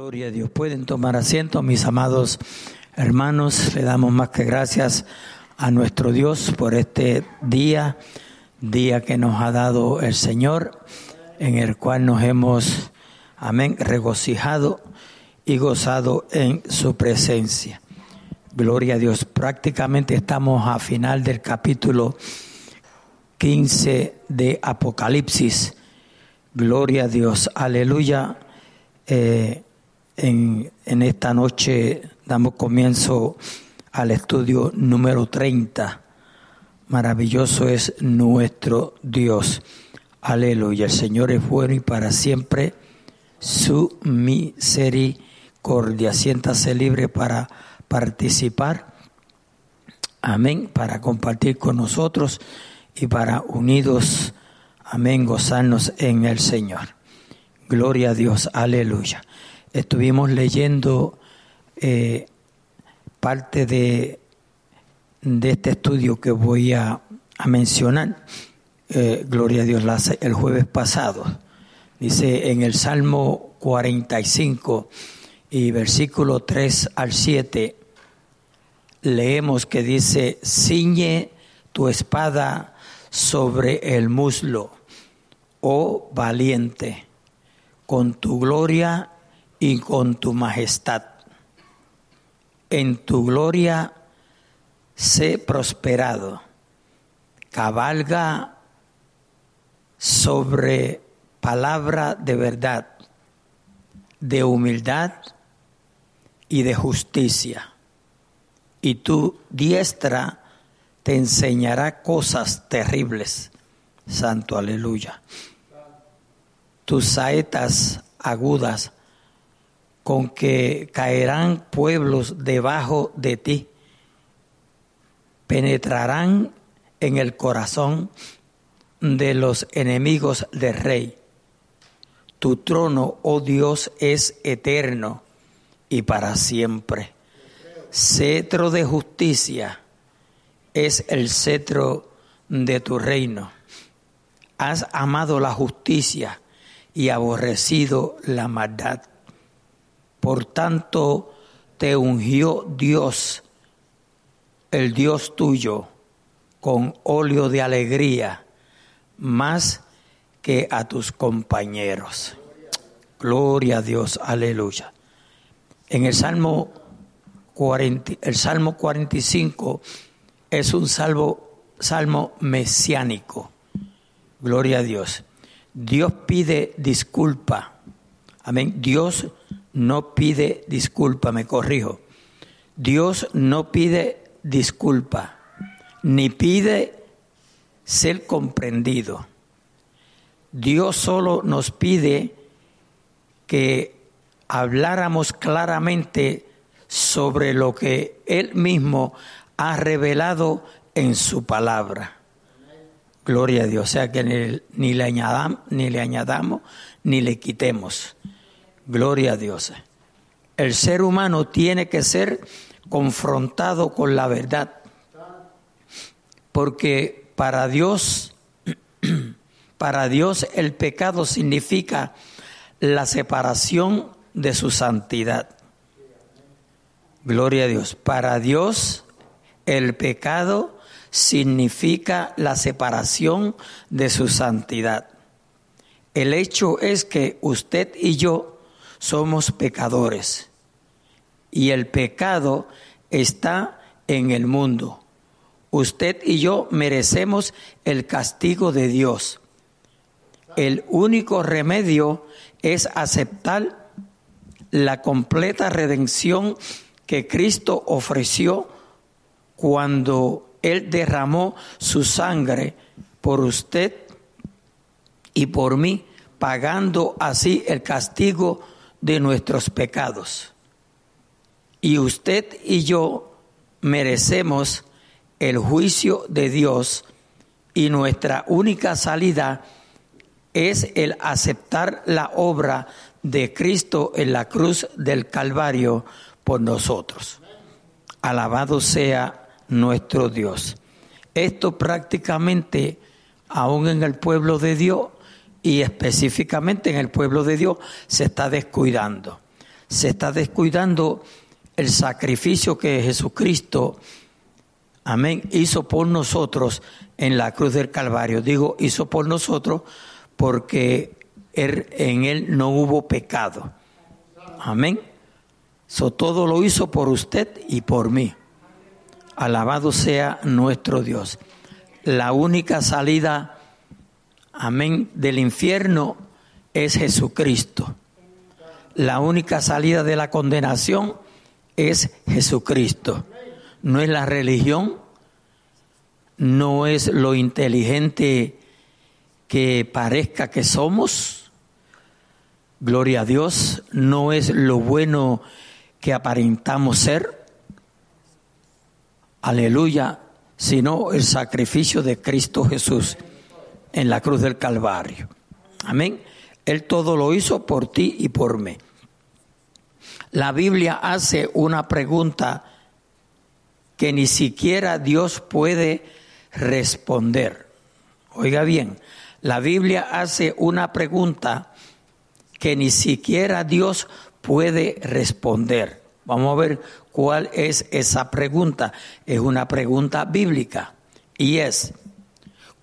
Gloria a Dios. Pueden tomar asiento, mis amados hermanos. Le damos más que gracias a nuestro Dios por este día, día que nos ha dado el Señor, en el cual nos hemos, amén, regocijado y gozado en su presencia. Gloria a Dios. Prácticamente estamos a final del capítulo 15 de Apocalipsis. Gloria a Dios. Aleluya. Eh, en, esta noche damos comienzo al estudio número 30. Maravilloso es nuestro Dios. Aleluya. El Señor es bueno y para siempre su misericordia. Siéntase libre para participar. Amén. Para compartir con nosotros y para unidos. Amén. Gozarnos en el Señor. Gloria a Dios. Aleluya estuvimos leyendo eh, parte de, de, este estudio que voy a, mencionar, eh, gloria a Dios, el jueves pasado. Dice en el Salmo 45 y versículo 3 al 7, leemos que dice, ciñe tu espada sobre el muslo, oh valiente, con tu gloria y con tu majestad. En tu gloria sé prosperado. Cabalga sobre palabra de verdad, de humildad y de justicia. Y tu diestra te enseñará cosas terribles. Santo aleluya. Tus saetas agudas con que caerán pueblos debajo de ti, penetrarán en el corazón de los enemigos del rey. Tu trono, oh Dios, es eterno y para siempre. Cetro de justicia es el cetro de tu reino. Has amado la justicia y aborrecido la maldad. Por tanto, te ungió Dios, el Dios tuyo, con óleo de alegría, más que a tus compañeros. Gloria a Dios, aleluya. En el Salmo 40, el Salmo 45 es un salvo, salmo mesiánico. Gloria a Dios. Dios pide disculpa. Amén. Dios no pide disculpa, me corrijo. Dios no pide disculpa, ni pide ser comprendido. Dios solo nos pide que habláramos claramente sobre lo que Él mismo ha revelado en su palabra. Gloria a Dios. O sea que ni, le, añadamos, ni le añadamos ni le quitemos. Gloria a Dios. El ser humano tiene que ser confrontado con la verdad. Porque para Dios, para Dios el pecado significa la separación de su santidad. Gloria a Dios. Para Dios el pecado significa la separación de su santidad. El hecho es que usted y yo somos pecadores y el pecado está en el mundo. Usted y yo merecemos el castigo de Dios. El único remedio es aceptar la completa redención que Cristo ofreció cuando Él derramó su sangre por usted y por mí, pagando así el castigo de nuestros pecados. Y usted y yo merecemos el juicio de Dios y nuestra única salida es el aceptar la obra de Cristo en la cruz del Calvario por nosotros. Alabado sea nuestro Dios. Esto prácticamente, aún en el pueblo de Dios, y específicamente en el pueblo de Dios se está descuidando. se está descuidando el sacrificio que Jesucristo, amén, hizo por nosotros en la cruz del Calvario. Digo, hizo por nosotros porque en él no hubo pecado. Amén. Todo lo hizo por usted y por mí. Alabado sea nuestro Dios. La única salida, amén, del infierno es Jesucristo. La única salida de la condenación es Jesucristo. No es la religión, no es lo inteligente que parezca que somos. Gloria a Dios, no es lo bueno que aparentamos ser. Aleluya, sino el sacrificio de Cristo Jesús en la cruz del Calvario. Amén. Él todo lo hizo por ti y por mí. La Biblia hace una pregunta que ni siquiera Dios puede responder. Oiga bien, la Biblia hace una pregunta que ni siquiera Dios puede responder. Vamos a ver cuál es esa pregunta. Es una pregunta bíblica y es,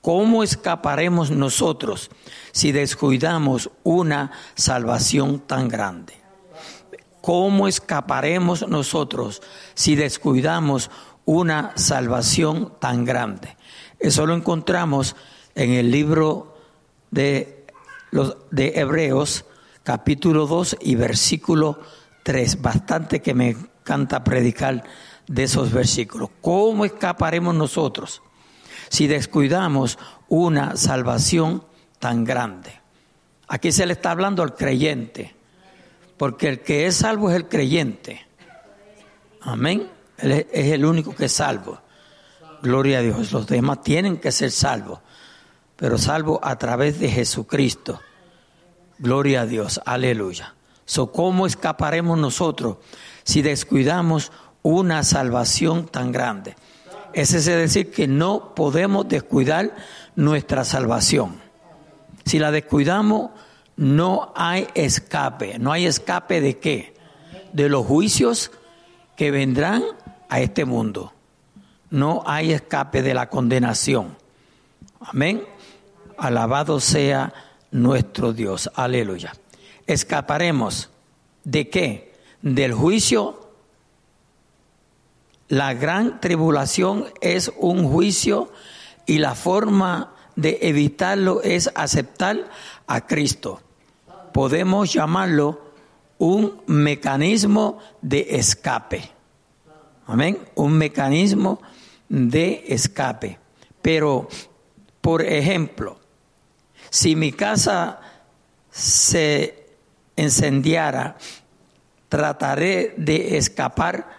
¿cómo escaparemos nosotros si descuidamos una salvación tan grande? ¿Cómo escaparemos nosotros si descuidamos una salvación tan grande? Eso lo encontramos en el libro de, los, de Hebreos, capítulo 2 y versículo 3. Bastante que me encanta predicar de esos versículos. ¿Cómo escaparemos nosotros si descuidamos una salvación tan grande? Aquí se le está hablando al creyente porque el que es salvo es el creyente. Amén. Él es el único que es salvo. Gloria a Dios. Los demás tienen que ser salvos, pero salvo a través de Jesucristo. Gloria a Dios. Aleluya. So, ¿Cómo escaparemos nosotros si descuidamos una salvación tan grande? Es decir que no podemos descuidar nuestra salvación. Si la descuidamos, no hay escape. ¿No hay escape de qué? De los juicios que vendrán a este mundo. No hay escape de la condenación. Amén. Alabado sea nuestro Dios. Aleluya. Escaparemos de qué? Del juicio. La gran tribulación es un juicio y la forma de evitarlo es aceptar a Cristo podemos llamarlo un mecanismo de escape. Amén. Un mecanismo de escape. Pero, por ejemplo, si mi casa se encendiara, trataré de escapar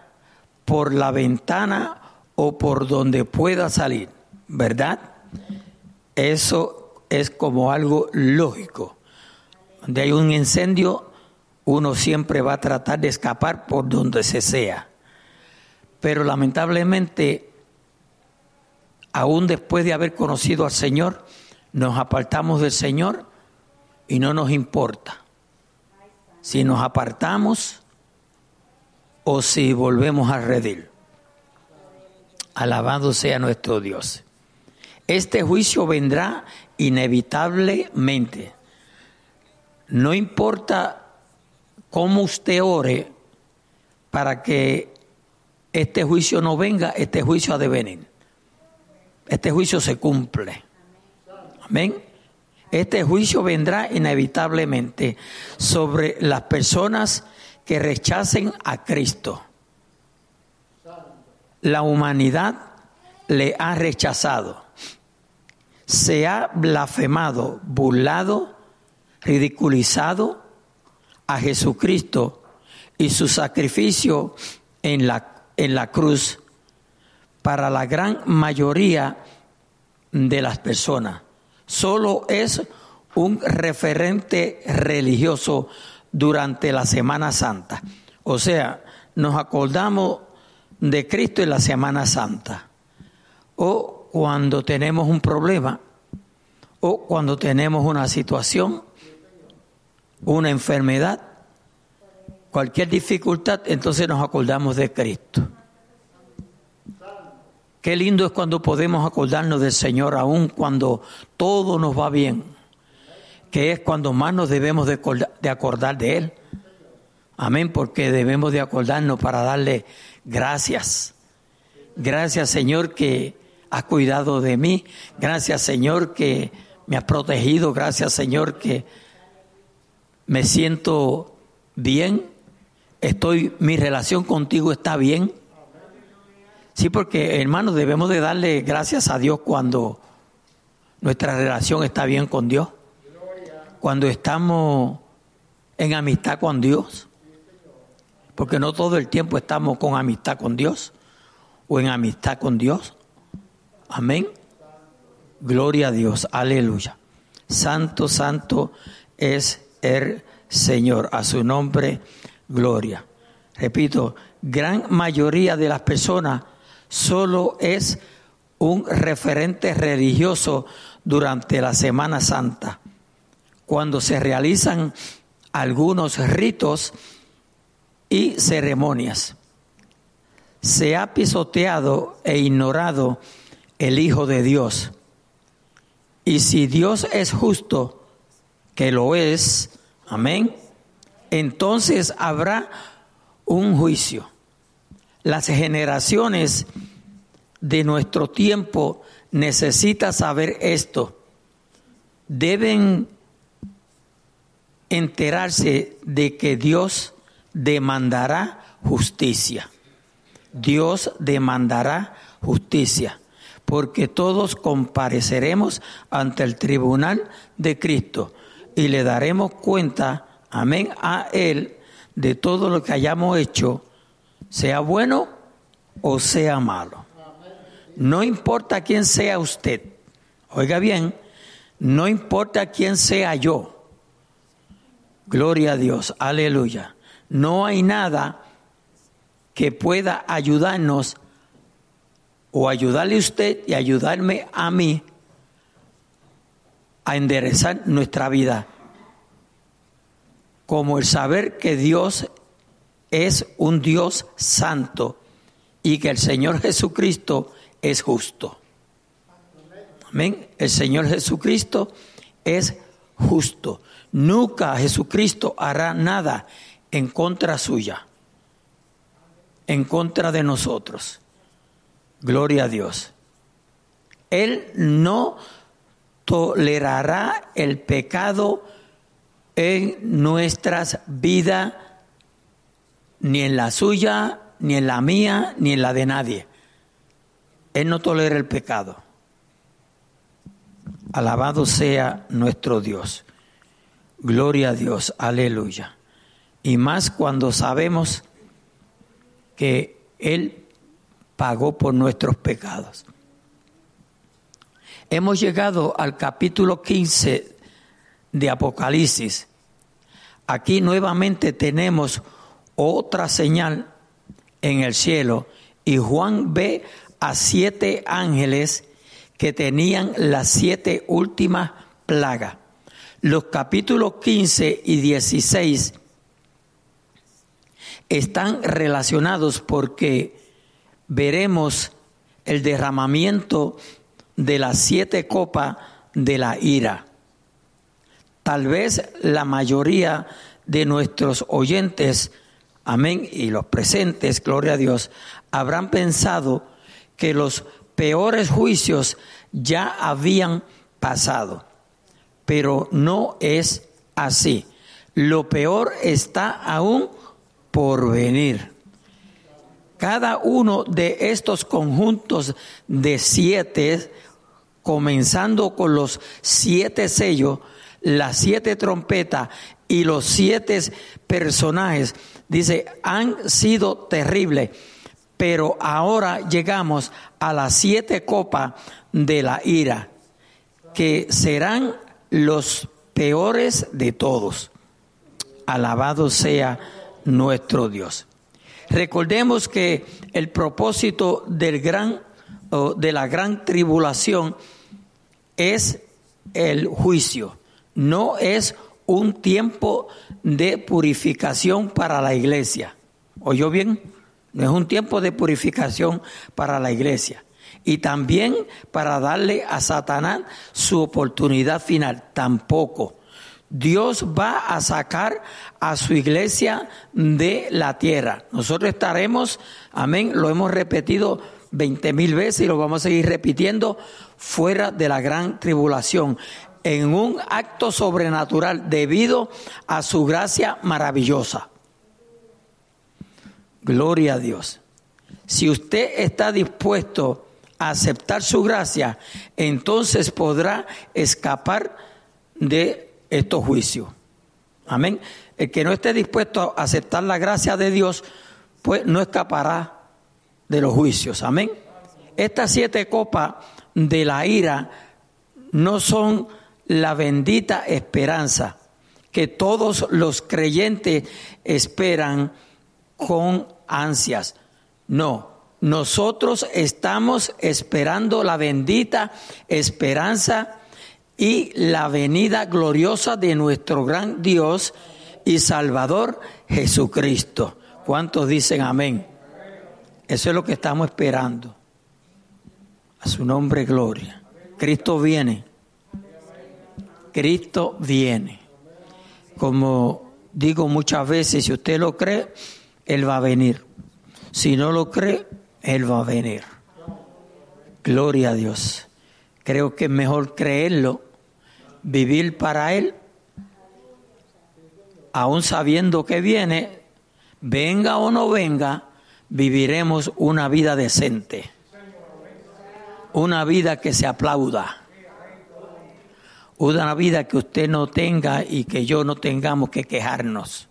por la ventana o por donde pueda salir, ¿verdad? Eso es como algo lógico. Donde hay un incendio, uno siempre va a tratar de escapar por donde se sea. Pero lamentablemente, aún después de haber conocido al Señor, nos apartamos del Señor y no nos importa si nos apartamos o si volvemos a redil. Alabado sea nuestro Dios. Este juicio vendrá inevitablemente. No importa cómo usted ore para que este juicio no venga, este juicio ha de venir. Este juicio se cumple. Amén. Este juicio vendrá inevitablemente sobre las personas que rechacen a Cristo. La humanidad le ha rechazado, se ha blasfemado, burlado ridiculizado a Jesucristo y su sacrificio en la, en la cruz para la gran mayoría de las personas. Solo es un referente religioso durante la Semana Santa. O sea, nos acordamos de Cristo en la Semana Santa. O cuando tenemos un problema, o cuando tenemos una situación una enfermedad, cualquier dificultad, entonces nos acordamos de Cristo. Qué lindo es cuando podemos acordarnos del Señor, aun cuando todo nos va bien, que es cuando más nos debemos de acordar de Él. Amén, porque debemos de acordarnos para darle gracias. Gracias Señor que has cuidado de mí. Gracias Señor que me has protegido. Gracias Señor que me siento bien. Estoy, mi relación contigo está bien. Sí, porque hermanos, debemos de darle gracias a Dios cuando nuestra relación está bien con Dios, cuando estamos en amistad con Dios, porque no todo el tiempo estamos con amistad con Dios o en amistad con Dios. Amén. Gloria a Dios, aleluya. Santo, santo es el Señor, a su nombre, gloria. Repito, gran mayoría de las personas solo es un referente religioso durante la Semana Santa, cuando se realizan algunos ritos y ceremonias. Se ha pisoteado e ignorado el Hijo de Dios. Y si Dios es justo, que lo es, amén, entonces habrá un juicio las generaciones de nuestro tiempo necesitan saber esto. Deben enterarse de que Dios demandará justicia. Dios demandará justicia, porque todos compareceremos ante el tribunal de Cristo y le daremos cuenta, amén, a Él de todo lo que hayamos hecho sea bueno o sea malo. No importa quién sea usted. Oiga bien, no importa quién sea yo. Gloria a Dios, aleluya. No hay nada que pueda ayudarnos o ayudarle a usted y ayudarme a mí a enderezar nuestra vida, como el saber que Dios es un Dios santo y que el Señor Jesucristo es justo. Amén. El Señor Jesucristo es justo. Nunca Jesucristo hará nada en contra suya, en contra de nosotros. Gloria a Dios. Él no tolerará el pecado en nuestras vidas ni en la suya, ni en la mía, ni en la de nadie. Él no tolera el pecado. Alabado sea nuestro Dios. Gloria a Dios, aleluya. Y más cuando sabemos que Él pagó por nuestros pecados. Hemos llegado al capítulo 15 de Apocalipsis. Aquí nuevamente tenemos otra señal en el cielo y Juan ve a siete ángeles que tenían las siete últimas plagas. Los capítulos 15 y 16 están relacionados porque veremos el derramamiento de las siete copas de la ira. Tal vez la mayoría de nuestros oyentes amén, y los presentes, gloria a Dios, habrán pensado que los peores juicios ya habían pasado. Pero no es así. Lo peor está aún por venir. Cada uno de estos conjuntos de siete, comenzando con los siete sellos, las siete trompetas y los siete personajes, dice, han sido terribles, pero ahora llegamos a las siete copas de la ira, que serán los peores de todos. Alabado sea nuestro Dios. Recordemos que el propósito del gran de la gran tribulación es el juicio, no es un tiempo de purificación para la iglesia. ¿Oyó bien? No es un tiempo de purificación para la iglesia. Y también para darle a Satanás su oportunidad final. Tampoco. Dios va a sacar a su iglesia de la tierra. Nosotros estaremos, amén, lo hemos repetido veinte mil veces y lo vamos a seguir repitiendo, fuera de la gran tribulación, en un acto sobrenatural debido a su gracia maravillosa. Gloria a Dios. Si usted está dispuesto aceptar su gracia, entonces podrá escapar de estos juicios. Amén. El que no esté dispuesto a aceptar la gracia de Dios, pues no escapará de los juicios. Amén. Estas siete copas de la ira no son la bendita esperanza que todos los creyentes esperan con ansias. No, nosotros estamos esperando la bendita esperanza y la venida gloriosa de nuestro gran Dios y Salvador Jesucristo. ¿Cuántos dicen amén? Eso es lo que estamos esperando. A su nombre, gloria. Cristo viene. Cristo viene. Como digo muchas veces, si usted lo cree, Él va a venir. Si no lo cree, Él va a venir. Gloria a Dios. Creo que es mejor creerlo, vivir para Él, aún sabiendo que viene, venga o no venga, viviremos una vida decente, una vida que se aplauda, una vida que usted no tenga y que yo no tengamos que quejarnos,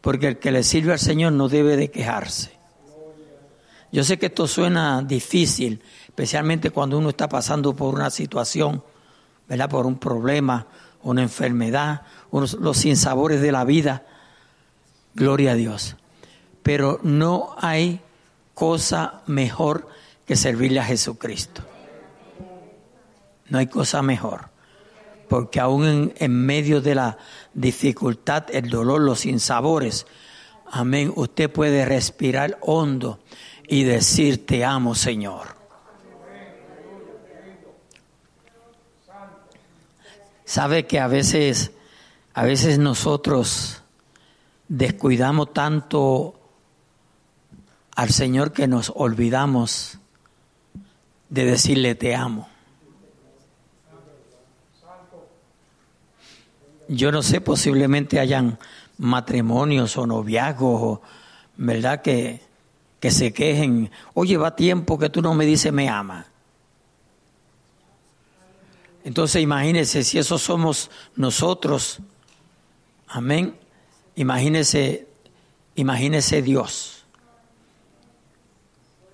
porque el que le sirve al Señor no debe de quejarse. Yo sé que esto suena difícil, especialmente cuando uno está pasando por una situación, ¿verdad? Por un problema, una enfermedad, los sinsabores de la vida. Gloria a Dios pero no hay cosa mejor que servirle a Jesucristo. No hay cosa mejor. Porque aún en, medio de la dificultad, el dolor, los sinsabores, amén, usted puede respirar hondo y decir, te amo Señor. Sabe que a veces, a veces nosotros descuidamos tanto al Señor que nos olvidamos de decirle te amo. Yo no sé, posiblemente hayan matrimonios o noviazgos, ¿verdad? Que, que se quejen. Oye, va tiempo que tú no me dices me ama. Entonces imagínese si eso somos nosotros. Amén. Imagínese, imagínese Dios.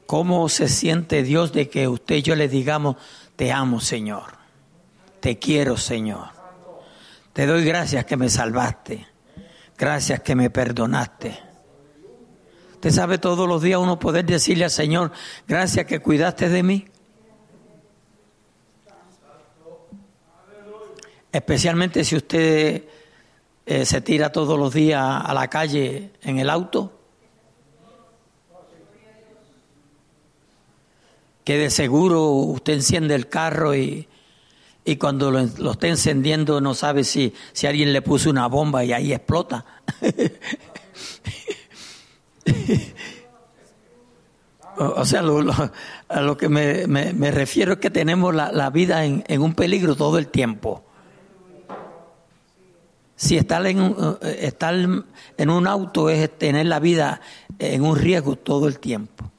¿Cómo se siente Dios de que usted y yo le digamos, te amo Señor, te quiero Señor, te doy gracias que me salvaste, gracias que me perdonaste? Usted sabe todos los días uno poder decirle al Señor, gracias que cuidaste de mí. Especialmente si usted eh, se tira todos los días a la calle en el auto que de seguro usted enciende el carro y, y cuando lo, lo, esté encendiendo no sabe si, si alguien le puso una bomba y ahí explota. o, sea, lo, a lo que me, me, refiero es que tenemos la, la vida en, en, un peligro todo el tiempo. Si estar en, estar en un auto es tener la vida en un riesgo todo el tiempo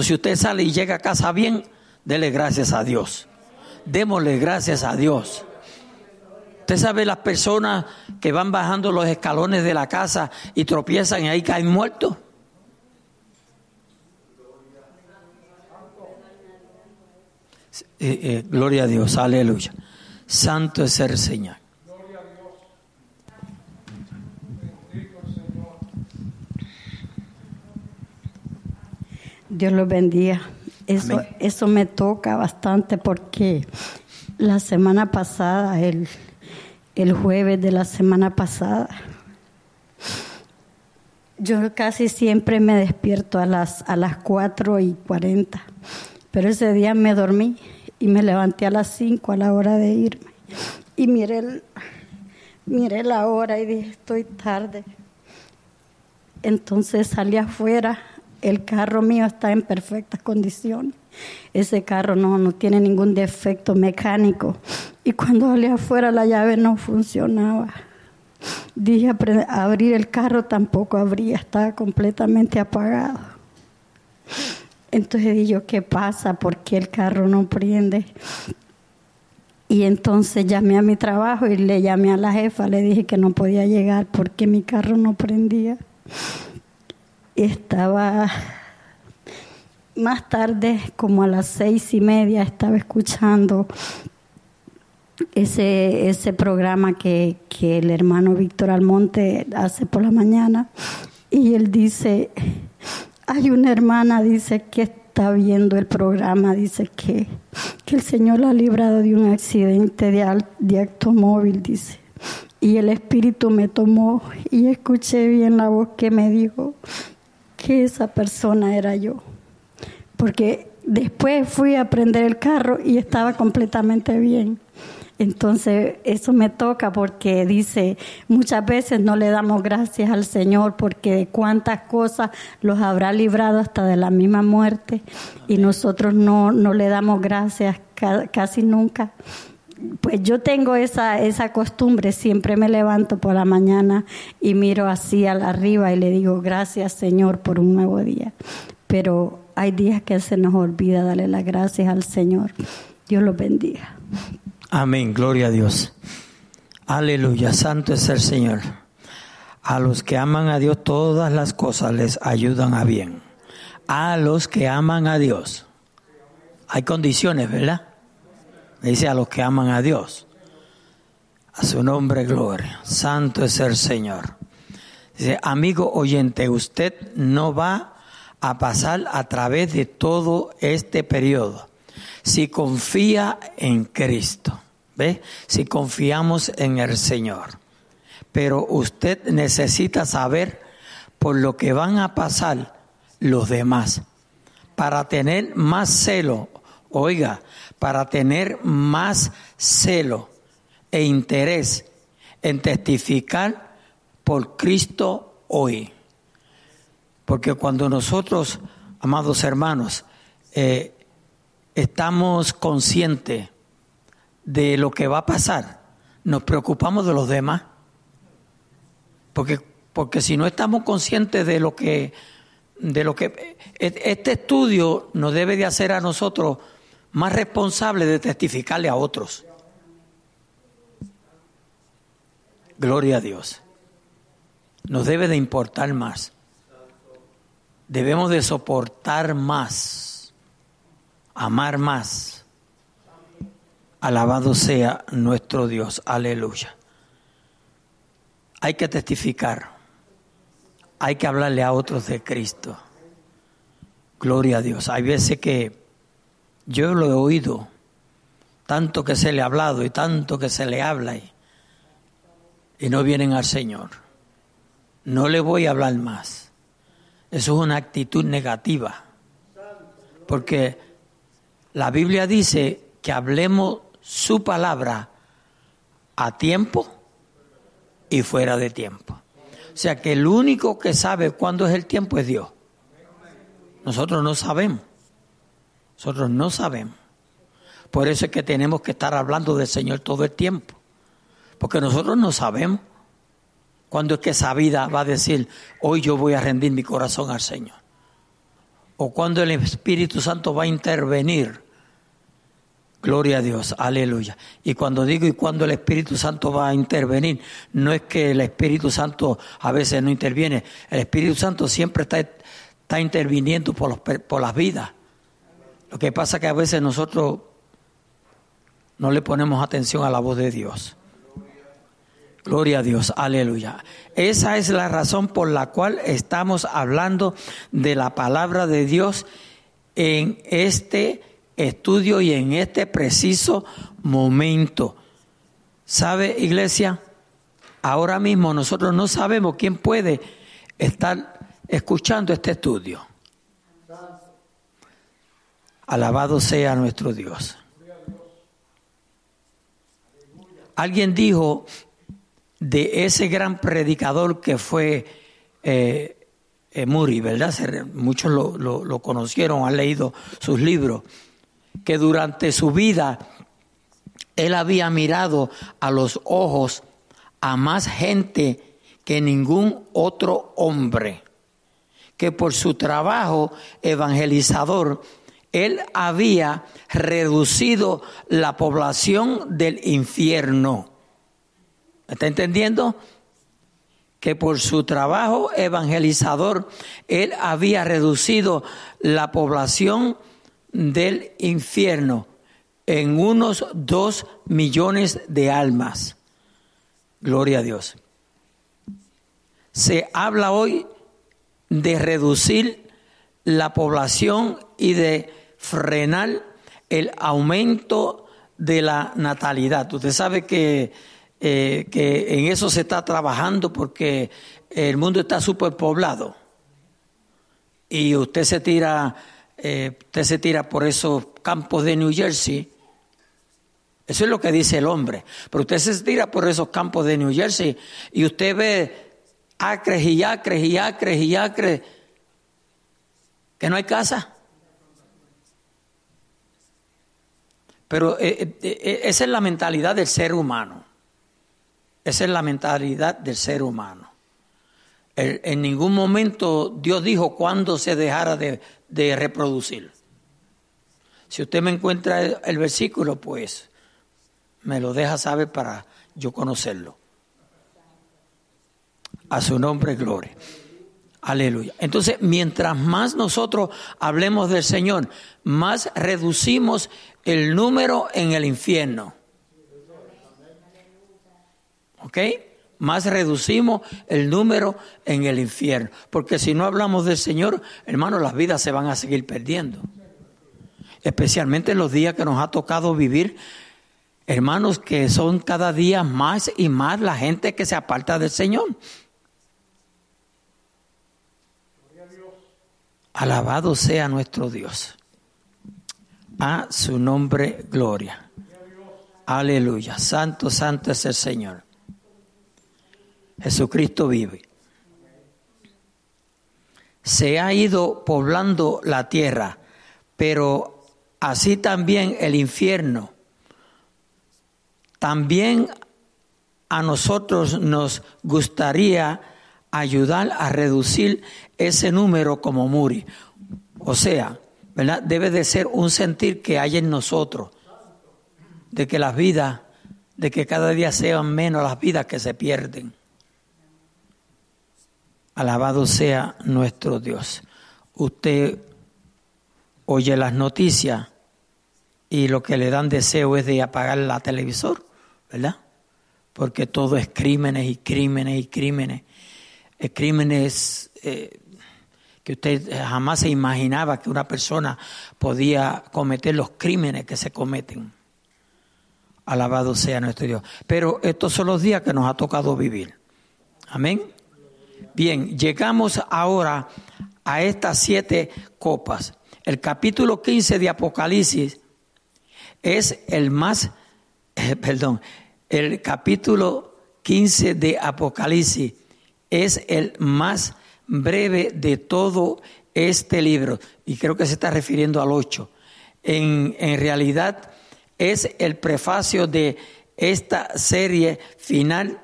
si usted sale y llega a casa bien, dele gracias a Dios. Démosle gracias a Dios. Usted sabe las personas que van bajando los escalones de la casa y tropiezan y ahí caen muertos. Eh, eh, gloria a Dios, aleluya. Santo es el Señor. Dios los bendiga. Eso, eso me toca bastante porque la semana pasada el, el jueves de la semana pasada. Yo casi siempre me despierto a las, a las 4 y 40, pero ese día me dormí y me levanté a las 5 a la hora de irme. Y miré, la hora y dije, estoy tarde. Entonces salí afuera, el carro mío está en perfectas condiciones. Ese carro no, no tiene ningún defecto mecánico. Y cuando salí afuera la llave no funcionaba. Dije abrir el carro tampoco abría, estaba completamente apagado. Entonces dije yo, ¿qué pasa? ¿Por qué el carro no prende? Y entonces llamé a mi trabajo y le llamé a la jefa, le dije que no podía llegar porque mi carro no prendía. Estaba más tarde, como a las seis y media, estaba escuchando ese, ese programa que, que el hermano Víctor Almonte hace por la mañana y él dice, hay una hermana, dice, que está viendo el programa, dice que, que el Señor la ha librado de un accidente de, de automóvil, dice. Y el Espíritu me tomó y escuché bien la voz que me dijo que esa persona era yo. Porque después fui a prender el carro y estaba completamente bien. Entonces, eso me toca porque dice, muchas veces no le damos gracias al Señor porque de cuántas cosas los habrá librado hasta de la misma muerte y nosotros no, no le damos gracias casi nunca. Pues yo tengo esa, esa costumbre, siempre me levanto por la mañana y miro así al arriba y le digo gracias Señor por un nuevo día. Pero hay días que se nos olvida darle las gracias al Señor. Dios los bendiga. Amén, gloria a Dios. Aleluya, santo es el Señor. A los que aman a Dios todas las cosas les ayudan a bien. A los que aman a Dios. Hay condiciones, ¿verdad? Dice a los que aman a Dios. A su nombre, gloria. Santo es el Señor. Dice, amigo oyente, usted no va a pasar a través de todo este periodo si confía en Cristo. ¿Ve? Si confiamos en el Señor. Pero usted necesita saber por lo que van a pasar los demás para tener más celo. Oiga, para tener más celo e interés en testificar por Cristo hoy. Porque cuando nosotros, amados hermanos, eh, estamos conscientes de lo que va a pasar, nos preocupamos de los demás. Porque, porque si no estamos conscientes de lo que, de lo que este estudio nos debe de hacer a nosotros más responsables de testificarle a otros. Gloria a Dios. Nos debe de importar más. Debemos de soportar más, amar más Alabado sea nuestro Dios. Aleluya. Hay que testificar. Hay que hablarle a otros de Cristo. Gloria a Dios. Hay veces que yo lo he oído, tanto que se le ha hablado y tanto que se le habla y, y no vienen al Señor. No le voy a hablar más. Eso es una actitud negativa. Porque la Biblia dice que hablemos su palabra a tiempo y fuera de tiempo. O sea que el único que sabe cuándo es el tiempo es Dios. Nosotros no sabemos. Nosotros no sabemos. Por eso es que tenemos que estar hablando del Señor todo el tiempo. Porque nosotros no sabemos cuándo es que esa vida va a decir, hoy yo voy a rendir mi corazón al Señor. O cuándo el Espíritu Santo va a intervenir Gloria a Dios, aleluya. Y cuando digo y cuando el Espíritu Santo va a intervenir, no es que el Espíritu Santo a veces no interviene, el Espíritu Santo siempre está, está interviniendo por, los, por las vidas. Lo que pasa es que a veces nosotros no le ponemos atención a la voz de Dios. Gloria a Dios, aleluya. Esa es la razón por la cual estamos hablando de la palabra de Dios en este estudio y en este preciso momento. ¿Sabe, iglesia? Ahora mismo nosotros no sabemos quién puede estar escuchando este estudio. Alabado sea nuestro Dios. Alguien dijo de ese gran predicador que fue eh, eh, Muri, ¿verdad? Muchos lo, lo conocieron, han leído sus libros, que durante su vida él había mirado a los ojos a más gente que ningún otro hombre, que por su trabajo evangelizador, él había reducido la población del infierno. ¿Está entendiendo? Que por su trabajo evangelizador, él había reducido la población del infierno en unos dos millones de almas. Gloria a Dios. Se habla hoy de reducir la población y de frenar el aumento de la natalidad. Usted sabe que, eh, que en eso se está trabajando porque el mundo está superpoblado. Y usted se tira, eh, usted se tira por esos campos de New Jersey. Eso es lo que dice el hombre. Pero usted se tira por esos campos de New Jersey y usted ve acres y acres y acres y acres que no hay casa. Pero eh, eh, esa es la mentalidad del ser humano. Esa es la mentalidad del ser humano. en ningún momento Dios dijo cuándo se dejara de, reproducir. Si usted me encuentra el, versículo, pues me lo deja saber para yo conocerlo. A su nombre, gloria. Aleluya. Entonces, mientras más nosotros hablemos del Señor, más reducimos el número en el infierno. ¿Ok? Más reducimos el número en el infierno. Porque si no hablamos del Señor, hermanos, las vidas se van a seguir perdiendo. Especialmente en los días que nos ha tocado vivir, hermanos, que son cada día más y más la gente que se aparta del Señor. Alabado sea nuestro Dios. A su nombre, gloria. Aleluya. Santo, santo es el Señor. Jesucristo vive. Se ha ido poblando la tierra, pero así también el infierno. También a nosotros nos gustaría ayudar a reducir ese número como Muri. O sea, ¿verdad? Debe de ser un sentir que hay en nosotros, de que las vidas, de que cada día sean menos las vidas que se pierden. Alabado sea nuestro Dios. Usted oye las noticias y lo que le dan deseo es de apagar la televisor, ¿verdad? Porque todo es crímenes y crímenes y crímenes. crímenes eh, que usted jamás se imaginaba que una persona podía cometer los crímenes que se cometen. Alabado sea nuestro Dios. Pero estos son los días que nos ha tocado vivir. Amén. Bien, llegamos ahora a estas siete copas. El capítulo 15 de Apocalipsis es el más, perdón, el capítulo 15 de Apocalipsis es el más breve de todo este libro, y creo que se está refiriendo al 8. En, en realidad es el prefacio de esta serie final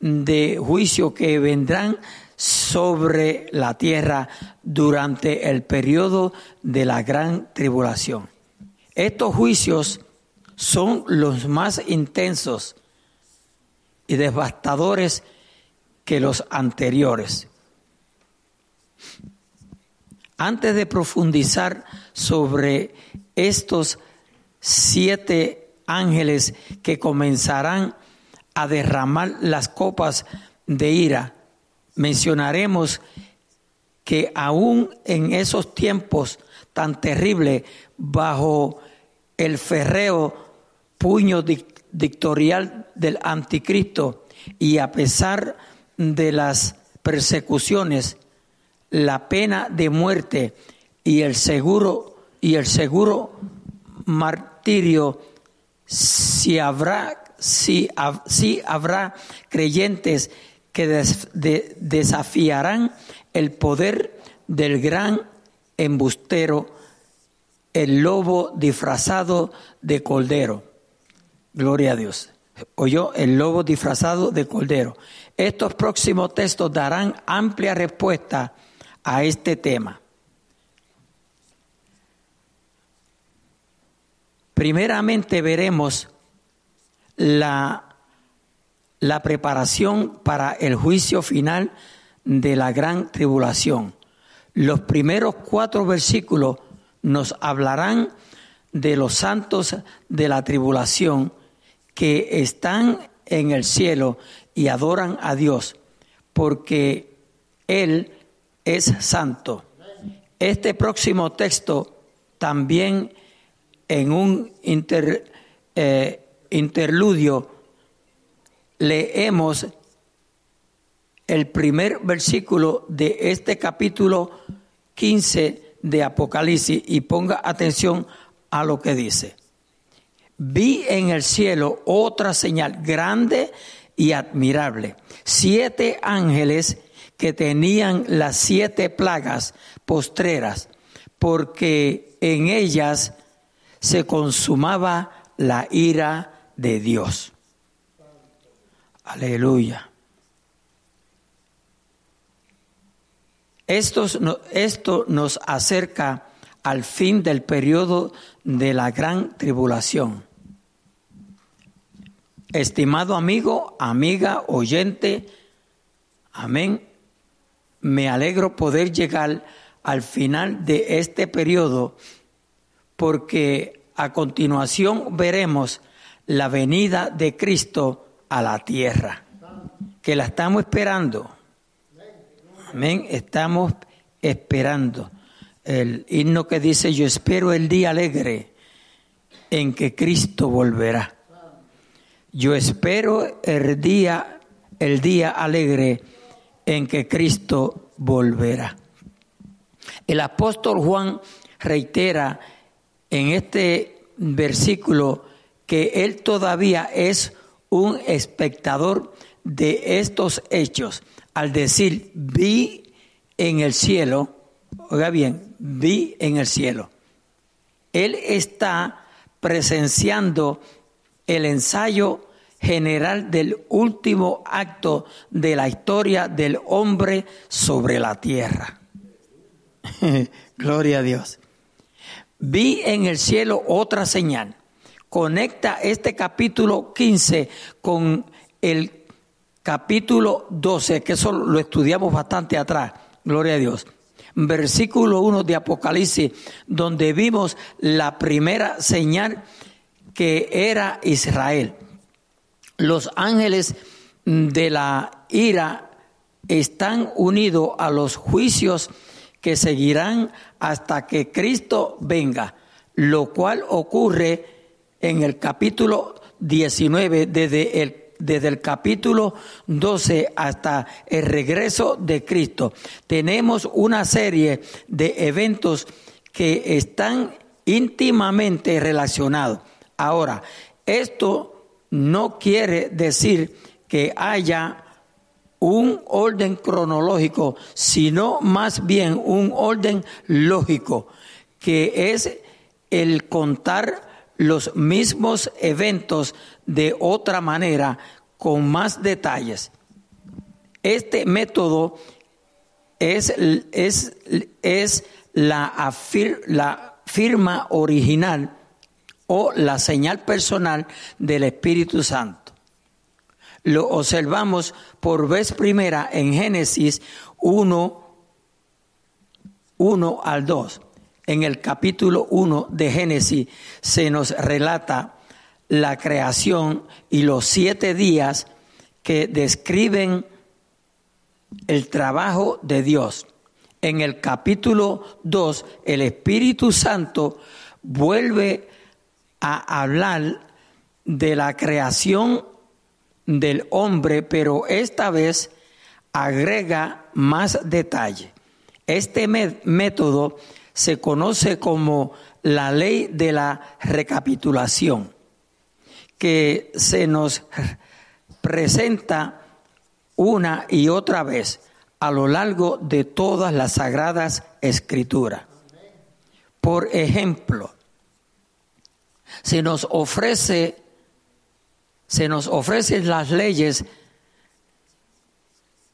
de juicio que vendrán sobre la tierra durante el periodo de la gran tribulación. Estos juicios son los más intensos y devastadores que los anteriores. Antes de profundizar sobre estos siete ángeles que comenzarán a derramar las copas de ira, mencionaremos que aún en esos tiempos tan terribles, bajo el ferreo puño dictorial del anticristo y a pesar de las persecuciones, la pena de muerte y el seguro y el seguro martirio si habrá si habrá creyentes que desafiarán el poder del gran embustero, el lobo disfrazado de cordero. Gloria a Dios. Oyó el lobo disfrazado de cordero. Estos próximos textos darán amplia respuesta a este tema. Primeramente veremos la, la preparación para el juicio final de la gran tribulación. Los primeros cuatro versículos nos hablarán de los santos de la tribulación que están en el cielo y adoran a Dios, porque Él es santo. Este próximo texto también en un eh, interludio leemos el primer versículo de este capítulo 15 de Apocalipsis y ponga atención a lo que dice. Vi en el cielo otra señal grande y admirable. Siete ángeles que tenían las siete plagas postreras, porque en ellas se consumaba la ira de Dios. Aleluya. Esto, esto nos acerca al fin del periodo de la gran tribulación. Estimado amigo, amiga, oyente, amén. Me alegro poder llegar al final de este periodo porque a continuación veremos la venida de Cristo a la tierra, que la estamos esperando. Amén, estamos esperando. El himno que dice, yo espero el día alegre en que Cristo volverá. Yo espero el día, el día alegre en que Cristo volverá. El apóstol Juan reitera en este versículo que él todavía es un espectador de estos hechos. Al decir, vi en el cielo, oiga bien, vi en el cielo. Él está presenciando el ensayo general del último acto de la historia del hombre sobre la tierra. Gloria a Dios. Vi en el cielo otra señal. Conecta este capítulo 15 con el capítulo 12, que eso lo estudiamos bastante atrás. Gloria a Dios. Versículo 1 de Apocalipsis, donde vimos la primera señal que era Israel. Los ángeles de la ira están unidos a los juicios que seguirán hasta que Cristo venga, lo cual ocurre en el capítulo 19, desde el, desde el capítulo 12 hasta el regreso de Cristo. Tenemos una serie de eventos que están íntimamente relacionados. Ahora, esto no quiere decir que haya un orden cronológico, sino más bien un orden lógico, que es el contar los mismos eventos de otra manera, con más detalles. Este método es, es, es la, la firma original o la señal personal del Espíritu Santo lo observamos por vez primera en Génesis 1, 1 al 2. En el capítulo 1 de Génesis se nos relata la creación y los siete días que describen el trabajo de Dios. En el capítulo 2, el Espíritu Santo vuelve a hablar de la creación del hombre, pero esta vez agrega más detalle. Este método se conoce como la ley de la recapitulación, que se nos presenta una y otra vez a lo largo de todas las sagradas escrituras. Por ejemplo, se nos ofrece se nos ofrecen las leyes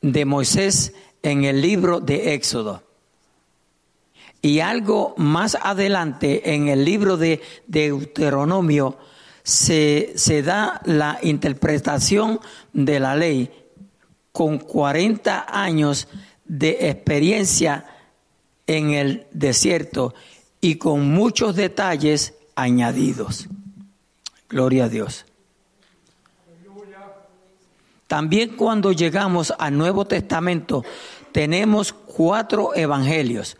de Moisés en el libro de Éxodo. Y algo más adelante en el libro de Deuteronomio se, se da la interpretación de la ley con 40 años de experiencia en el desierto y con muchos detalles añadidos. Gloria a Dios. También cuando llegamos al Nuevo Testamento tenemos cuatro evangelios,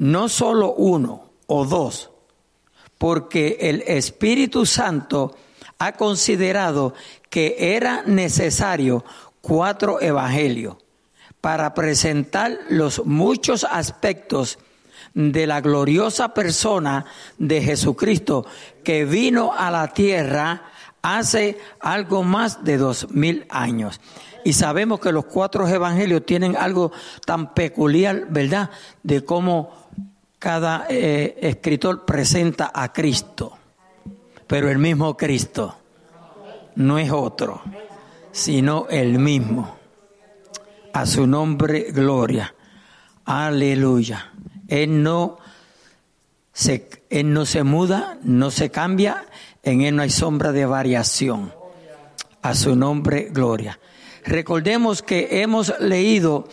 no solo uno o dos, porque el Espíritu Santo ha considerado que era necesario cuatro evangelios para presentar los muchos aspectos de la gloriosa persona de Jesucristo que vino a la tierra hace algo más de dos mil años. Y sabemos que los cuatro evangelios tienen algo tan peculiar, ¿verdad? De cómo cada eh, escritor presenta a Cristo. Pero el mismo Cristo no es otro, sino el mismo. A su nombre, gloria. Aleluya. Él no se, él no se muda, no se cambia, en Él no hay sombra de variación. A su nombre, gloria. Recordemos que hemos leído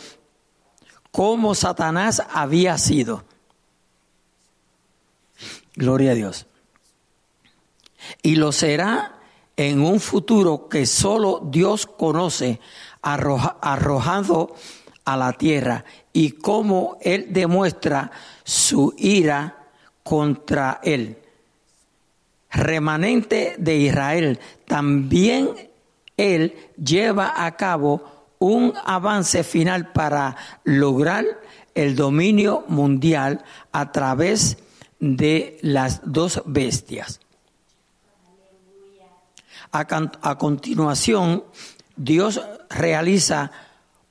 cómo Satanás había sido. Gloria a Dios. Y lo será en un futuro que solo Dios conoce, arrojado a la tierra y cómo Él demuestra su ira contra Él remanente de Israel, también él lleva a cabo un avance final para lograr el dominio mundial a través de las dos bestias. A, continuación, Dios realiza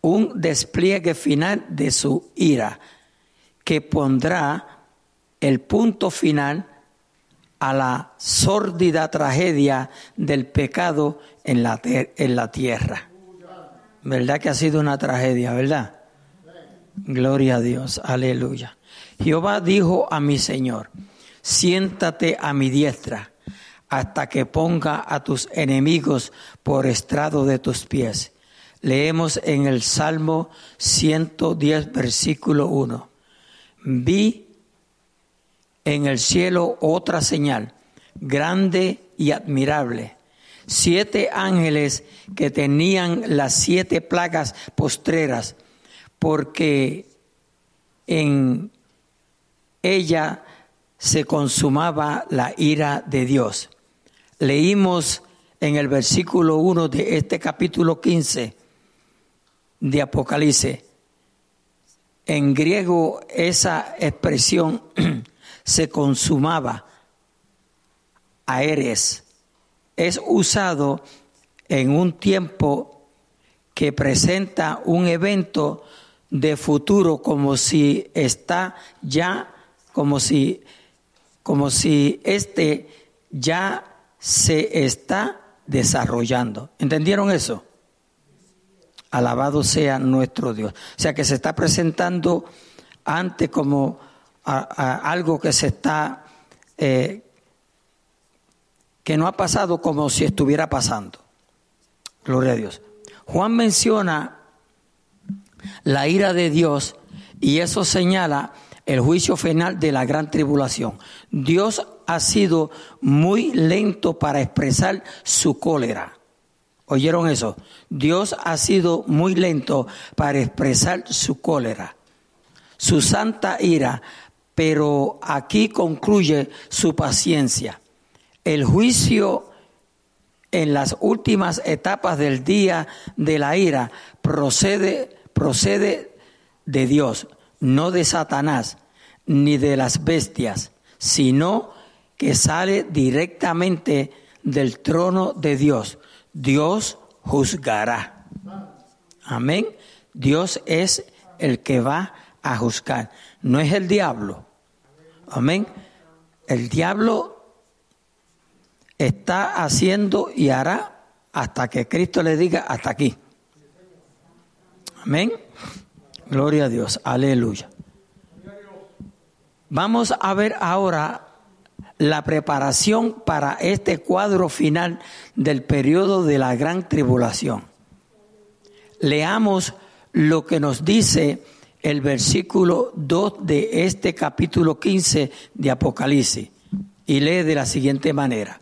un despliegue final de su ira que pondrá el punto final a la sórdida tragedia del pecado en la, en la tierra. ¿Verdad que ha sido una tragedia, verdad? Gloria a Dios, aleluya. Jehová dijo a mi Señor, siéntate a mi diestra hasta que ponga a tus enemigos por estrado de tus pies. Leemos en el Salmo 110, versículo 1. Vi en el cielo otra señal, grande y admirable. Siete ángeles que tenían las siete plagas postreras, porque en ella se consumaba la ira de Dios. Leímos en el versículo 1 de este capítulo 15 de Apocalipsis. En griego esa expresión se consumaba. Aeres es usado en un tiempo que presenta un evento de futuro como si está ya, como si, como si este ya se está desarrollando. ¿Entendieron eso? Alabado sea nuestro Dios. O sea que se está presentando antes como algo que se está, eh, que no ha pasado como si estuviera pasando. Gloria a Dios. Juan menciona la ira de Dios y eso señala el juicio final de la gran tribulación. Dios ha sido muy lento para expresar su cólera. ¿Oyeron eso? Dios ha sido muy lento para expresar su cólera. Su santa ira pero aquí concluye su paciencia. El juicio en las últimas etapas del día de la ira procede, procede de Dios, no de Satanás ni de las bestias, sino que sale directamente del trono de Dios. Dios juzgará. Amén. Dios es el que va a juzgar, no es el diablo. Amén. El diablo está haciendo y hará hasta que Cristo le diga hasta aquí. Amén. Gloria a Dios. Aleluya. Vamos a ver ahora la preparación para este cuadro final del periodo de la gran tribulación. Leamos lo que nos dice el versículo 2 de este capítulo 15 de Apocalipsis y lee de la siguiente manera.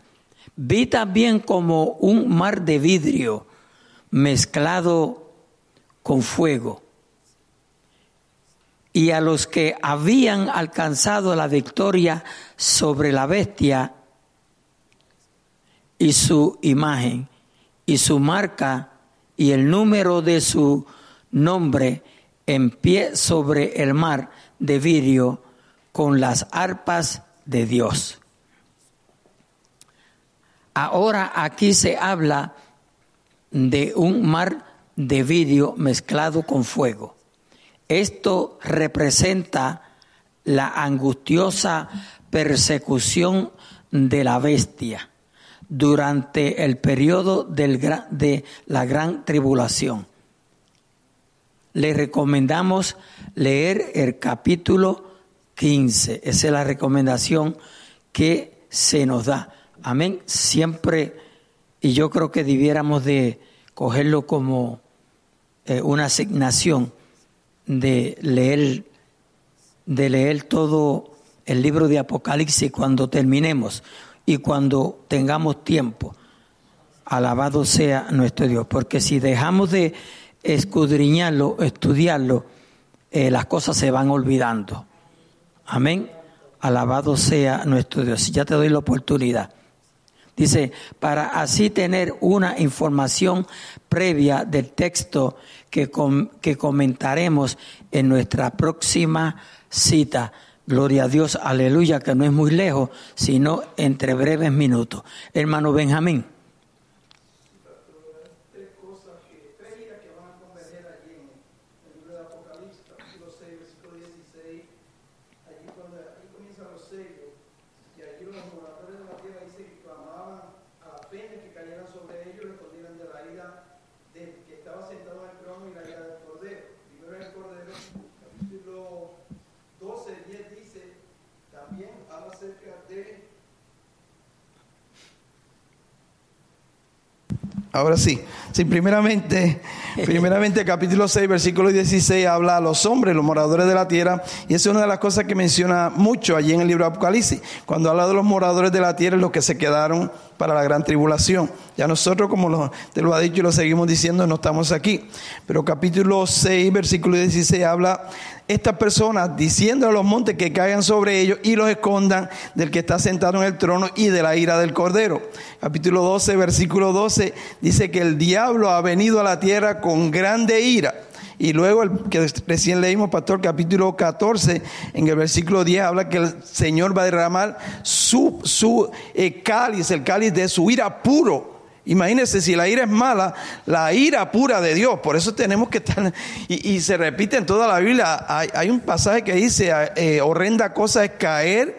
Vi también como un mar de vidrio mezclado con fuego. Y a los que habían alcanzado la victoria sobre la bestia y su imagen y su marca y el número de su nombre en pie sobre el mar de vidrio con las arpas de Dios. Ahora aquí se habla de un mar de vidrio mezclado con fuego. Esto representa la angustiosa persecución de la bestia durante el periodo del, de la gran tribulación. Le recomendamos leer el capítulo 15. Esa es la recomendación que se nos da. Amén. Siempre, y yo creo que debiéramos de cogerlo como eh, una asignación de leer, de leer todo el libro de Apocalipsis cuando terminemos y cuando tengamos tiempo. Alabado sea nuestro Dios, porque si dejamos de escudriñarlo, estudiarlo, eh, las cosas se van olvidando. Amén. Alabado sea nuestro Dios. Ya te doy la oportunidad. Dice, para así tener una información previa del texto que, que comentaremos en nuestra próxima cita. Gloria a Dios, aleluya, que no es muy lejos, sino entre breves minutos. Hermano Benjamín. Ahora sí. Sí, primeramente, primeramente capítulo 6, versículo 16 habla a los hombres, los moradores de la tierra, y esa es una de las cosas que menciona mucho allí en el libro de Apocalipsis. Cuando habla de los moradores de la tierra, los que se quedaron para la gran tribulación. Ya nosotros, como te lo ha dicho y lo seguimos diciendo, no estamos aquí. Pero capítulo 6, versículo 16 habla estas personas diciendo a los montes que caigan sobre ellos y los escondan del que está sentado en el trono y de la ira del cordero. Capítulo 12, versículo 12 dice que el diablo ha venido a la tierra con grande ira. Y luego el que recién leímos, pastor, capítulo 14, en el versículo 10 habla que el Señor va a derramar su, su eh, cáliz, el cáliz de su ira puro Imagínense, si la ira es mala, la ira pura de Dios. Por eso tenemos que estar. Y, se repite en toda la Biblia. Hay, un pasaje que dice: eh, horrenda cosa es caer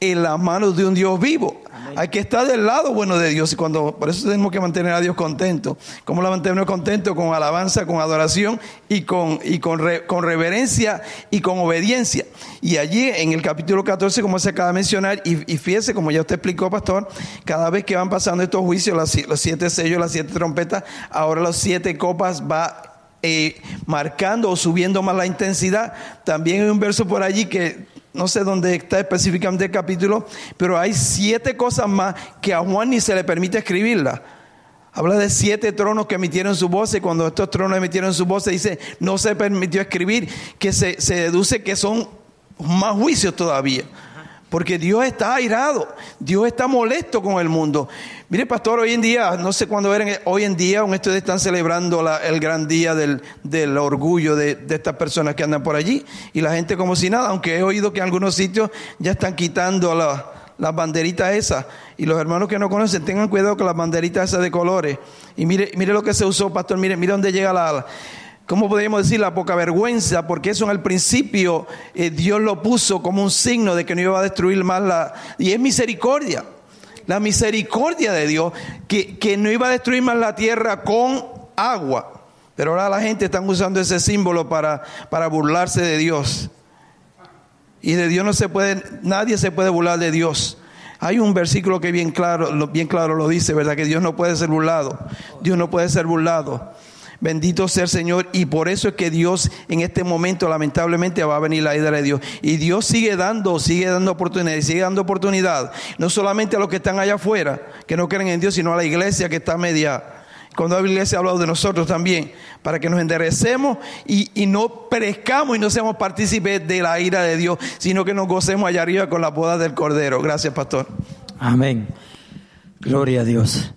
en las manos de un Dios vivo. Hay que estar del lado bueno de Dios y cuando por eso tenemos que mantener a Dios contento. ¿Cómo lo mantenemos contento? Con alabanza, con adoración y con y con, con reverencia y con obediencia. Y allí en el capítulo 14, como se acaba de mencionar, y, y fíjese, como ya usted explicó, pastor, cada vez que van pasando estos juicios, los, siete sellos, las siete trompetas, ahora los siete copas va eh, marcando o subiendo más la intensidad. También hay un verso por allí que no sé dónde está específicamente el capítulo, pero hay siete cosas más que a Juan ni se le permite escribirla. Habla de siete tronos que emitieron su voz y cuando estos tronos emitieron su voz dice no se permitió escribir, que se, se deduce que son más juicios todavía. Porque Dios está airado, Dios está molesto con el mundo. Mire, pastor, hoy en día, no sé cuándo eran, hoy en día ustedes están celebrando el gran día del, orgullo de, de, estas personas que andan por allí. Y la gente como si nada, aunque he oído que en algunos sitios ya están quitando las banderitas esas. Y los hermanos que no conocen, tengan cuidado con las banderitas esas de colores. Y mire, mire lo que se usó, pastor, mire, mire dónde llega la ¿cómo podríamos decir? La poca vergüenza, porque eso en el principio eh, Dios lo puso como un signo de que no iba a destruir más la... Y es misericordia, la misericordia de Dios, que, que no iba a destruir más la tierra con agua. Pero ahora la gente está usando ese símbolo para, para burlarse de Dios. Y de Dios no se puede, nadie se puede burlar de Dios. Hay un versículo que bien claro, bien claro lo dice, ¿verdad? Que Dios no puede ser burlado. Dios no puede ser burlado. Bendito sea el Señor. Y por eso es que Dios en este momento lamentablemente va a venir la ira de Dios. Y Dios sigue dando, sigue dando oportunidad, sigue dando oportunidad. No solamente a los que están allá afuera, que no creen en Dios, sino a la iglesia que está media. Cuando la iglesia ha hablado de nosotros también, para que nos enderecemos y, y no perezcamos y no seamos partícipes de la ira de Dios, sino que nos gocemos allá arriba con la boda del Cordero. Gracias, pastor. Amén. Gloria a Dios.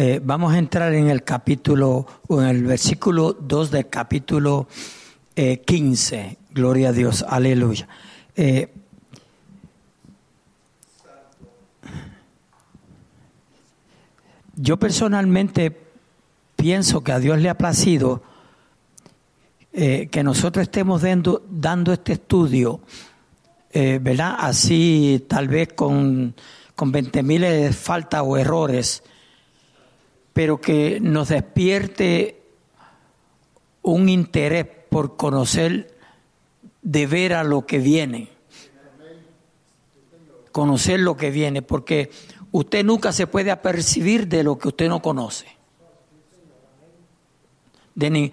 Eh, vamos a entrar en el capítulo, en el versículo 2 del capítulo 15. Eh, Gloria a Dios, aleluya. Eh, yo personalmente pienso que a Dios le ha placido que nosotros estemos dando, este estudio, ¿verdad? Así tal vez con, con 20 mil faltas o errores pero que nos despierte un interés por conocer de ver a lo que viene. Conocer lo que viene, porque usted nunca se puede apercibir de lo que usted no conoce. De,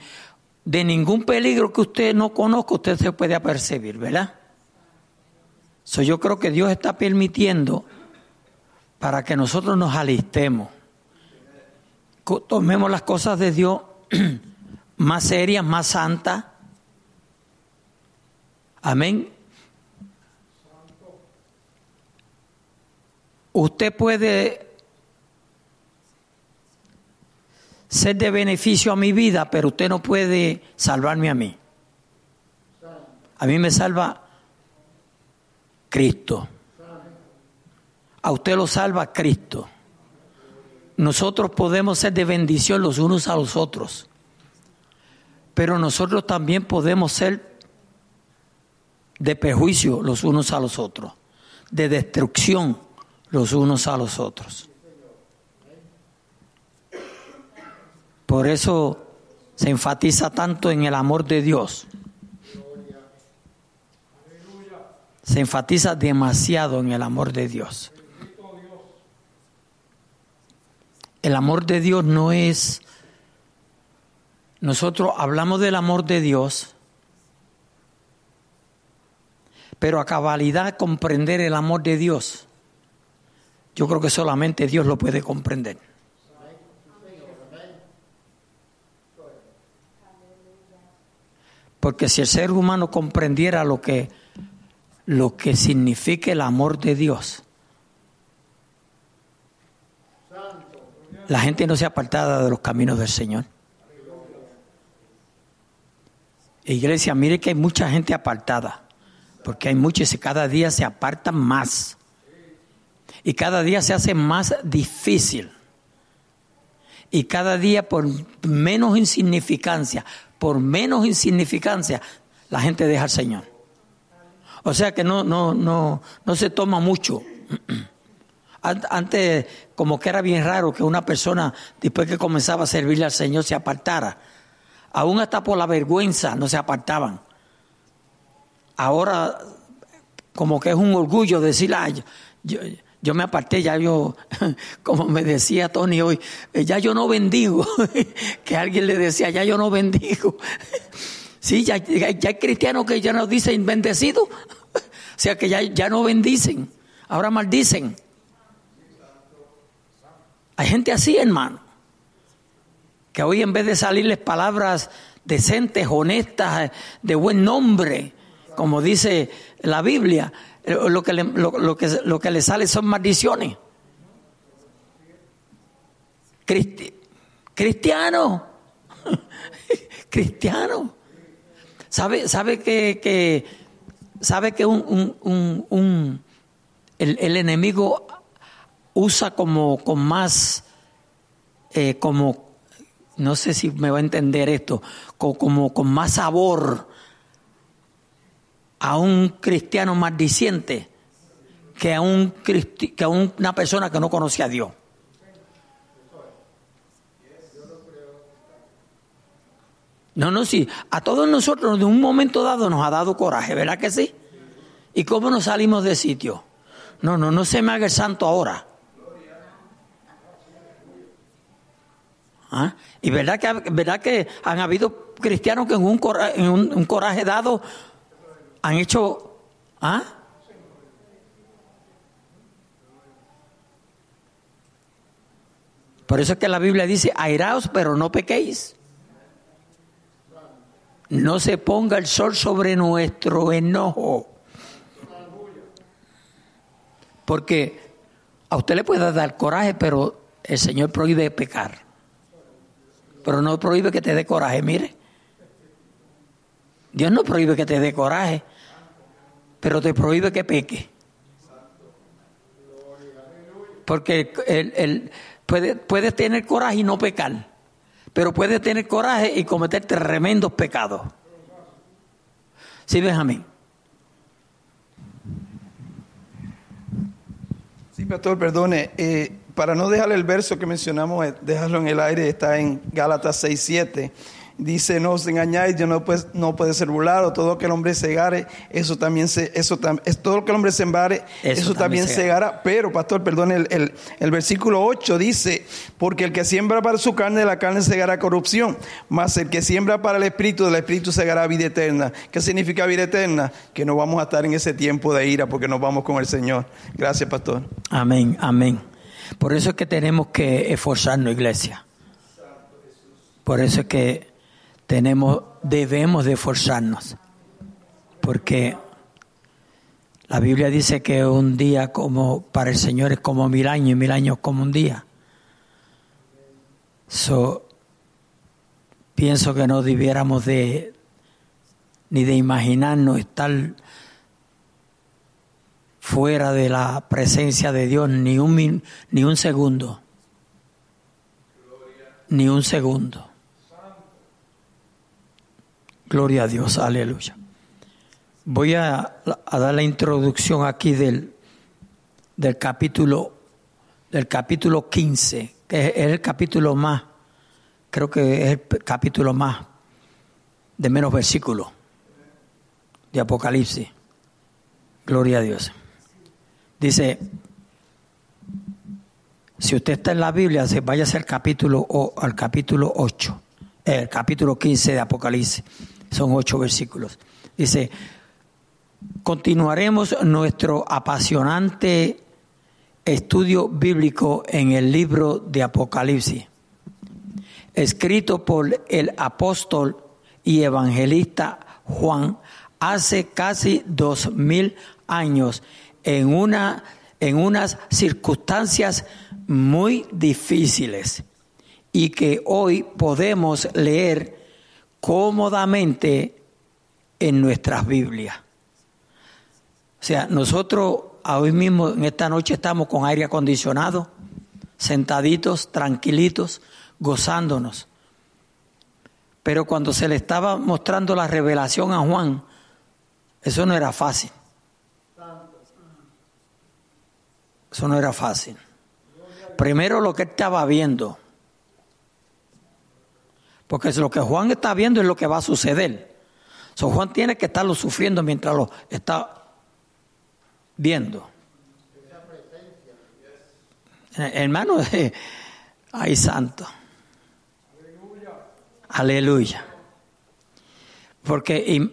de ningún peligro que usted no conozca, usted se puede apercibir, ¿verdad? So, yo creo que Dios está permitiendo para que nosotros nos alistemos tomemos las cosas de Dios más serias, más santas. Amén. Usted puede ser de beneficio a mi vida, pero usted no puede salvarme a mí. A mí me salva Cristo. A usted lo salva Cristo nosotros podemos ser de bendición los unos a los otros, pero nosotros también podemos ser de perjuicio los unos a los otros, de destrucción los unos a los otros. Por eso se enfatiza tanto en el amor de Dios. Se enfatiza demasiado en el amor de Dios. El amor de Dios no es... Nosotros hablamos del amor de Dios, pero a cabalidad comprender el amor de Dios, yo creo que solamente Dios lo puede comprender. Porque si el ser humano comprendiera lo que, lo que significa el amor de Dios, la gente no se apartada de los caminos del Señor. Iglesia, mire que hay mucha gente apartada, porque hay muchos y cada día se apartan más. Y cada día se hace más difícil. Y cada día por menos insignificancia, por menos insignificancia, la gente deja al Señor. O sea que no, no, no, no se toma mucho. Antes, como que era bien raro que una persona, después que comenzaba a servirle al Señor, se apartara. Aún hasta por la vergüenza no se apartaban. Ahora, como que es un orgullo decir, ay, yo, me aparté, ya yo, como me decía Tony hoy, ya yo no bendigo. que alguien le decía, ya yo no bendigo. sí, ya, ya, hay cristianos que ya no dicen bendecido. o sea que ya, ya no bendicen, ahora maldicen. Hay gente así, hermano, que hoy en vez de salirles palabras decentes, honestas, de buen nombre, como dice la Biblia, lo que le, lo, que, lo que le sale son maldiciones. cristiano, cristiano. ¿Sabe, sabe que, que sabe que un, un, un, el, enemigo usa como con más eh, como no sé si me va a entender esto, como, con más sabor a un cristiano maldiciente que a, un, que a una persona que no conoce a Dios. No, no, sí. A todos nosotros de un momento dado nos ha dado coraje, ¿verdad que sí? ¿Y cómo nos salimos de sitio? No, no, no se me haga el santo ahora. ¿Ah? Y verdad que, verdad que han habido cristianos que en un, coraje, dado han hecho... ¿ah? Por eso es que la Biblia dice, airaos pero no pequéis. No se ponga el sol sobre nuestro enojo. Porque a usted le puede dar coraje, pero el Señor prohíbe pecar pero no prohíbe que te dé coraje, mire. Dios no prohíbe que te dé coraje, pero te prohíbe que peque. Porque el, puede, puedes tener coraje y no pecar, pero puedes tener coraje y cometer tremendos pecados. ¿Sí, Benjamín? Sí, pastor, perdone. Eh, para no dejarle el verso que mencionamos, eh, dejarlo en el aire, está en Gálatas 6, 7. Dice, no os engañáis, yo no, pues, no puede ser burlado, todo lo que el hombre segare, eso también se, eso es todo lo que el hombre sembrare, eso, eso también, segará. Pero, pastor, perdón, el, el, versículo 8 dice, porque el que siembra para su carne, la carne segará corrupción, mas el que siembra para el espíritu, del espíritu segará vida eterna. ¿Qué significa vida eterna? Que no vamos a estar en ese tiempo de ira porque nos vamos con el Señor. Gracias, pastor. Amén, amén. Por eso es que tenemos que esforzarnos, iglesia. Por eso es que tenemos, debemos de esforzarnos. Porque la Biblia dice que un día como para el Señor es como mil años y mil años como un día. So, pienso que no debiéramos de ni de imaginarnos estar fuera de la presencia de Dios ni un, ni un segundo. Ni un segundo. Gloria a Dios, aleluya. Voy a, dar la introducción aquí del, del capítulo del capítulo 15, que es el capítulo más, creo que es el capítulo más de menos versículos de Apocalipsis. Gloria a Dios. Dice, si usted está en la Biblia, vaya al capítulo, al capítulo 8, el capítulo 15 de Apocalipsis. Son ocho versículos. Dice, continuaremos nuestro apasionante estudio bíblico en el libro de Apocalipsis, escrito por el apóstol y evangelista Juan hace casi dos mil años en, una, en unas circunstancias muy difíciles y que hoy podemos leer cómodamente en nuestras Biblias. O sea, nosotros hoy mismo en esta noche estamos con aire acondicionado, sentaditos, tranquilitos, gozándonos. Pero cuando se le estaba mostrando la revelación a Juan, eso no era fácil. Eso no era fácil. Primero lo que estaba viendo. Porque lo que Juan está viendo es lo que va a suceder. So, Juan tiene que estarlo sufriendo mientras lo está viendo. Hermano, ay santo. Aleluya. Porque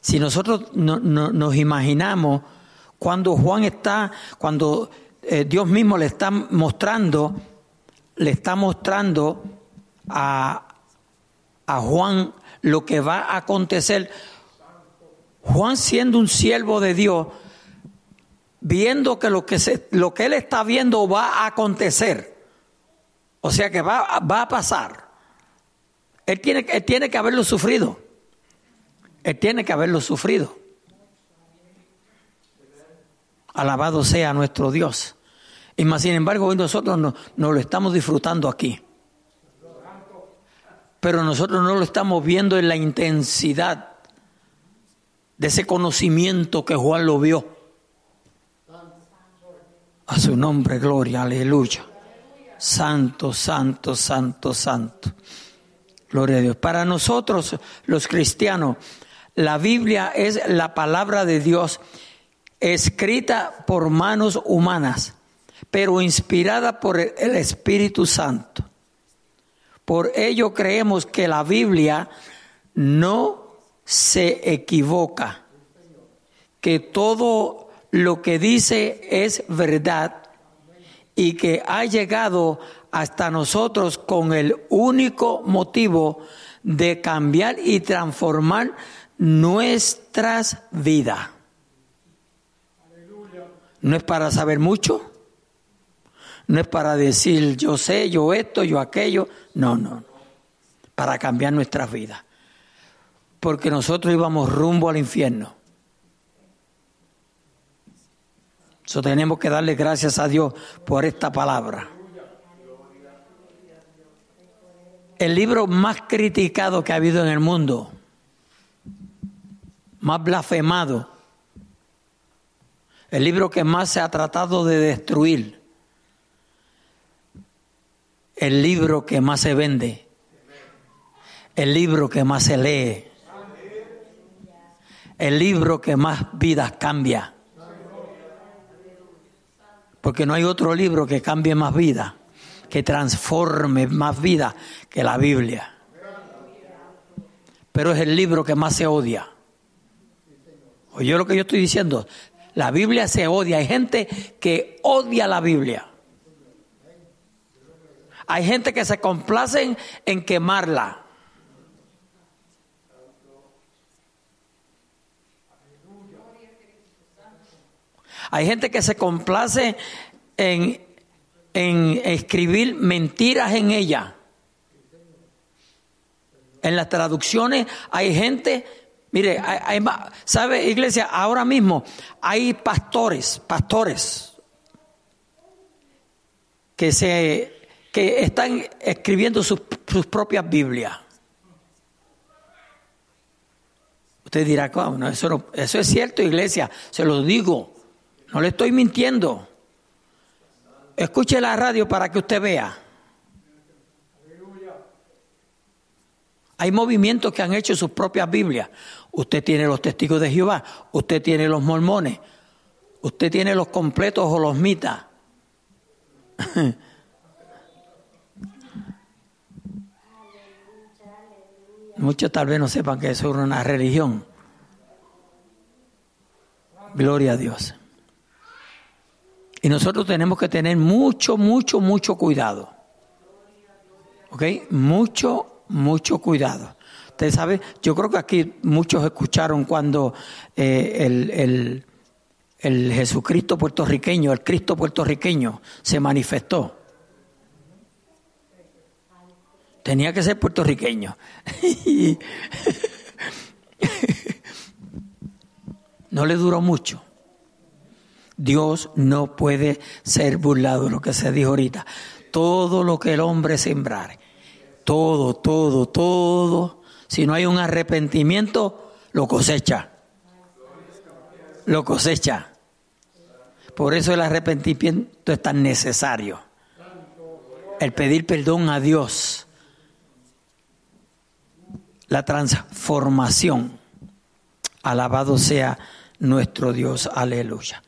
si nosotros no, nos imaginamos cuando Juan está, cuando eh, Dios mismo le está mostrando, le está mostrando a, a Juan lo que va a acontecer Juan siendo un siervo de Dios, viendo que lo que, se, lo que él está viendo va a acontecer, o sea que va, va a pasar, él tiene, él tiene que haberlo sufrido, él tiene que haberlo sufrido. Alabado sea nuestro Dios. Y más sin embargo, hoy nosotros no, no lo estamos disfrutando aquí. Pero nosotros no lo estamos viendo en la intensidad de ese conocimiento que Juan lo vio. A su nombre, gloria, aleluya. Santo, santo, santo, santo. Gloria a Dios. Para nosotros, los cristianos, la Biblia es la palabra de Dios escrita por manos humanas, pero inspirada por el Espíritu Santo. Por ello creemos que la Biblia no se equivoca, que todo lo que dice es verdad y que ha llegado hasta nosotros con el único motivo de cambiar y transformar nuestras vidas. No es para saber mucho, no es para decir yo sé, yo esto, yo aquello, no, no, para cambiar nuestras vidas. Porque nosotros íbamos rumbo al infierno. Eso tenemos que darle gracias a Dios por esta palabra. El libro más criticado que ha habido en el mundo, más blasfemado, el libro que más se ha tratado de destruir, el libro que más se vende, el libro que más se lee, el libro que más vidas cambia. Porque no hay otro libro que cambie más vida, que transforme más vida que la Biblia. Pero es el libro que más se odia. Oye lo que yo estoy diciendo, la Biblia se odia. Hay gente que odia la Biblia. Hay gente que se complace en quemarla. Hay gente que se complace en, en escribir mentiras en ella. En las traducciones hay gente Mire, hay, ¿sabe, iglesia? Ahora mismo hay pastores, pastores, que, se, que están escribiendo sus, sus propias Biblias. Usted dirá, ¿cómo? eso, eso es cierto, iglesia, se lo digo, no le estoy mintiendo. Escuche la radio para que usted vea. Hay movimientos que han hecho sus propias Biblias. Usted tiene los testigos de Jehová, usted tiene los mormones, usted tiene los completos o los mitas. Muchos tal vez no sepan que eso es una religión. Gloria a Dios. Y nosotros tenemos que tener mucho, mucho, mucho cuidado. ¿Ok? Mucho, mucho cuidado. Usted sabe, yo creo que aquí muchos escucharon cuando eh, el, el Jesucristo puertorriqueño, el Cristo puertorriqueño se manifestó. Tenía que ser puertorriqueño. no le duró mucho. Dios no puede ser burlado, lo que se dijo ahorita. Todo lo que el hombre sembrare, todo, todo, todo si no hay un arrepentimiento, lo cosecha. Lo cosecha. Por eso el arrepentimiento es tan necesario. El pedir perdón a Dios. La transformación. Alabado sea nuestro Dios. Aleluya.